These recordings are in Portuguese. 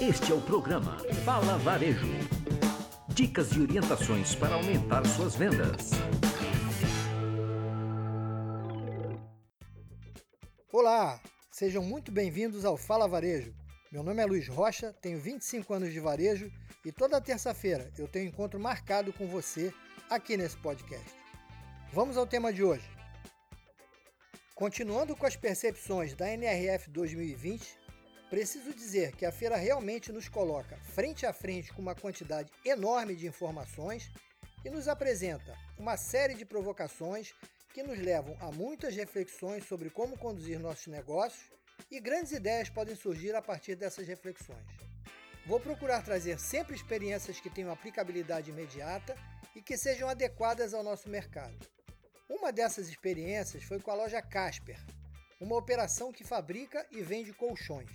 Este é o programa Fala Varejo. Dicas e orientações para aumentar suas vendas. Olá, sejam muito bem-vindos ao Fala Varejo. Meu nome é Luiz Rocha, tenho 25 anos de varejo e toda terça-feira eu tenho encontro marcado com você aqui nesse podcast. Vamos ao tema de hoje. Continuando com as percepções da NRF 2020, preciso dizer que a feira realmente nos coloca frente a frente com uma quantidade enorme de informações e nos apresenta uma série de provocações que nos levam a muitas reflexões sobre como conduzir nossos negócios e grandes ideias podem surgir a partir dessas reflexões. Vou procurar trazer sempre experiências que tenham aplicabilidade imediata e que sejam adequadas ao nosso mercado. Uma dessas experiências foi com a loja Casper, uma operação que fabrica e vende colchões.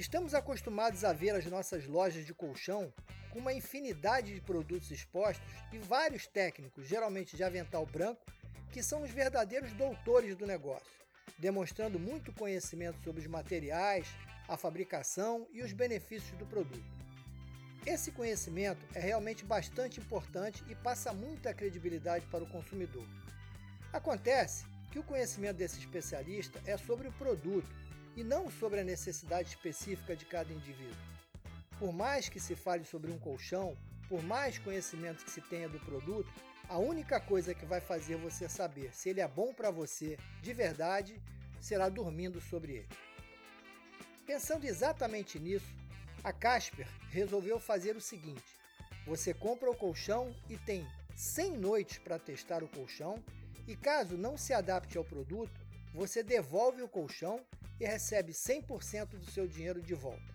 Estamos acostumados a ver as nossas lojas de colchão com uma infinidade de produtos expostos e vários técnicos, geralmente de avental branco, que são os verdadeiros doutores do negócio, demonstrando muito conhecimento sobre os materiais, a fabricação e os benefícios do produto. Esse conhecimento é realmente bastante importante e passa muita credibilidade para o consumidor. Acontece que o conhecimento desse especialista é sobre o produto e não sobre a necessidade específica de cada indivíduo. Por mais que se fale sobre um colchão, por mais conhecimento que se tenha do produto, a única coisa que vai fazer você saber se ele é bom para você de verdade será dormindo sobre ele. Pensando exatamente nisso, a Casper resolveu fazer o seguinte: você compra o colchão e tem 100 noites para testar o colchão e caso não se adapte ao produto, você devolve o colchão e recebe 100% do seu dinheiro de volta.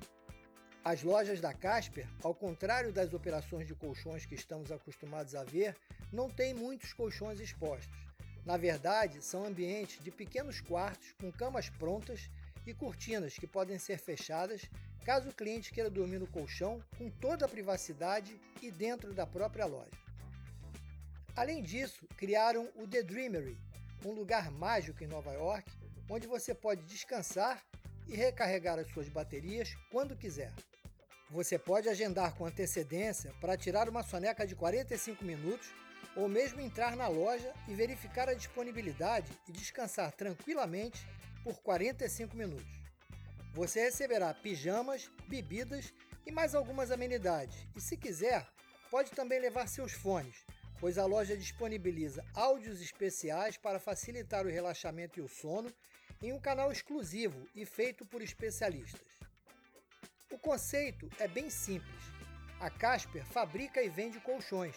As lojas da Casper, ao contrário das operações de colchões que estamos acostumados a ver, não têm muitos colchões expostos. Na verdade, são ambientes de pequenos quartos com camas prontas e cortinas que podem ser fechadas caso o cliente queira dormir no colchão com toda a privacidade e dentro da própria loja. Além disso, criaram o The Dreamery, um lugar mágico em Nova York, onde você pode descansar e recarregar as suas baterias quando quiser. Você pode agendar com antecedência para tirar uma soneca de 45 minutos ou mesmo entrar na loja e verificar a disponibilidade e descansar tranquilamente por 45 minutos. Você receberá pijamas, bebidas e mais algumas amenidades, e se quiser, pode também levar seus fones pois a loja disponibiliza áudios especiais para facilitar o relaxamento e o sono em um canal exclusivo e feito por especialistas. O conceito é bem simples. A Casper fabrica e vende colchões,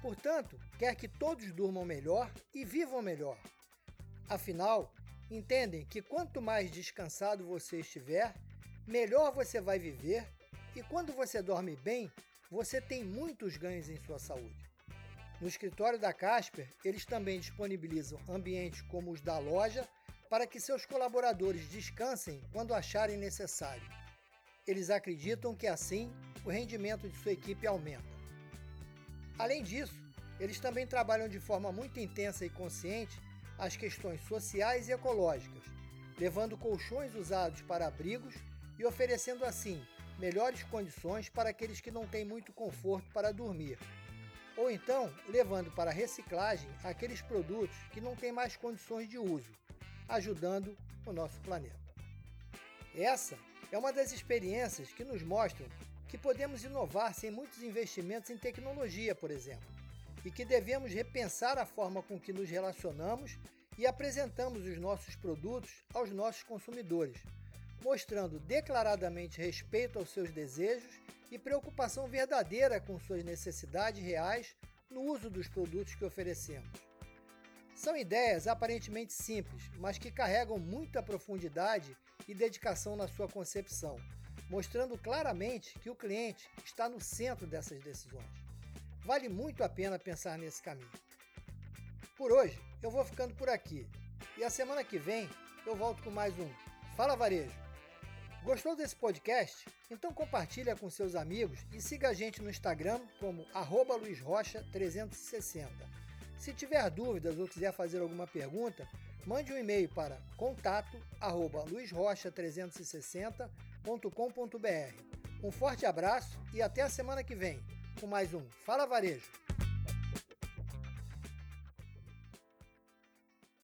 portanto, quer que todos durmam melhor e vivam melhor. Afinal, entendem que quanto mais descansado você estiver, melhor você vai viver e quando você dorme bem, você tem muitos ganhos em sua saúde. No escritório da Casper, eles também disponibilizam ambientes como os da loja para que seus colaboradores descansem quando acharem necessário. Eles acreditam que assim o rendimento de sua equipe aumenta. Além disso, eles também trabalham de forma muito intensa e consciente as questões sociais e ecológicas, levando colchões usados para abrigos e oferecendo assim melhores condições para aqueles que não têm muito conforto para dormir ou então levando para reciclagem aqueles produtos que não têm mais condições de uso, ajudando o nosso planeta. Essa é uma das experiências que nos mostram que podemos inovar sem muitos investimentos em tecnologia, por exemplo, e que devemos repensar a forma com que nos relacionamos e apresentamos os nossos produtos aos nossos consumidores, mostrando declaradamente respeito aos seus desejos e preocupação verdadeira com suas necessidades reais no uso dos produtos que oferecemos. São ideias aparentemente simples, mas que carregam muita profundidade e dedicação na sua concepção, mostrando claramente que o cliente está no centro dessas decisões. Vale muito a pena pensar nesse caminho. Por hoje, eu vou ficando por aqui e a semana que vem eu volto com mais um Fala Varejo. Gostou desse podcast? Então compartilha com seus amigos e siga a gente no Instagram como luizrocha360. Se tiver dúvidas ou quiser fazer alguma pergunta, mande um e-mail para contato luizrocha360.com.br Um forte abraço e até a semana que vem com mais um Fala Varejo.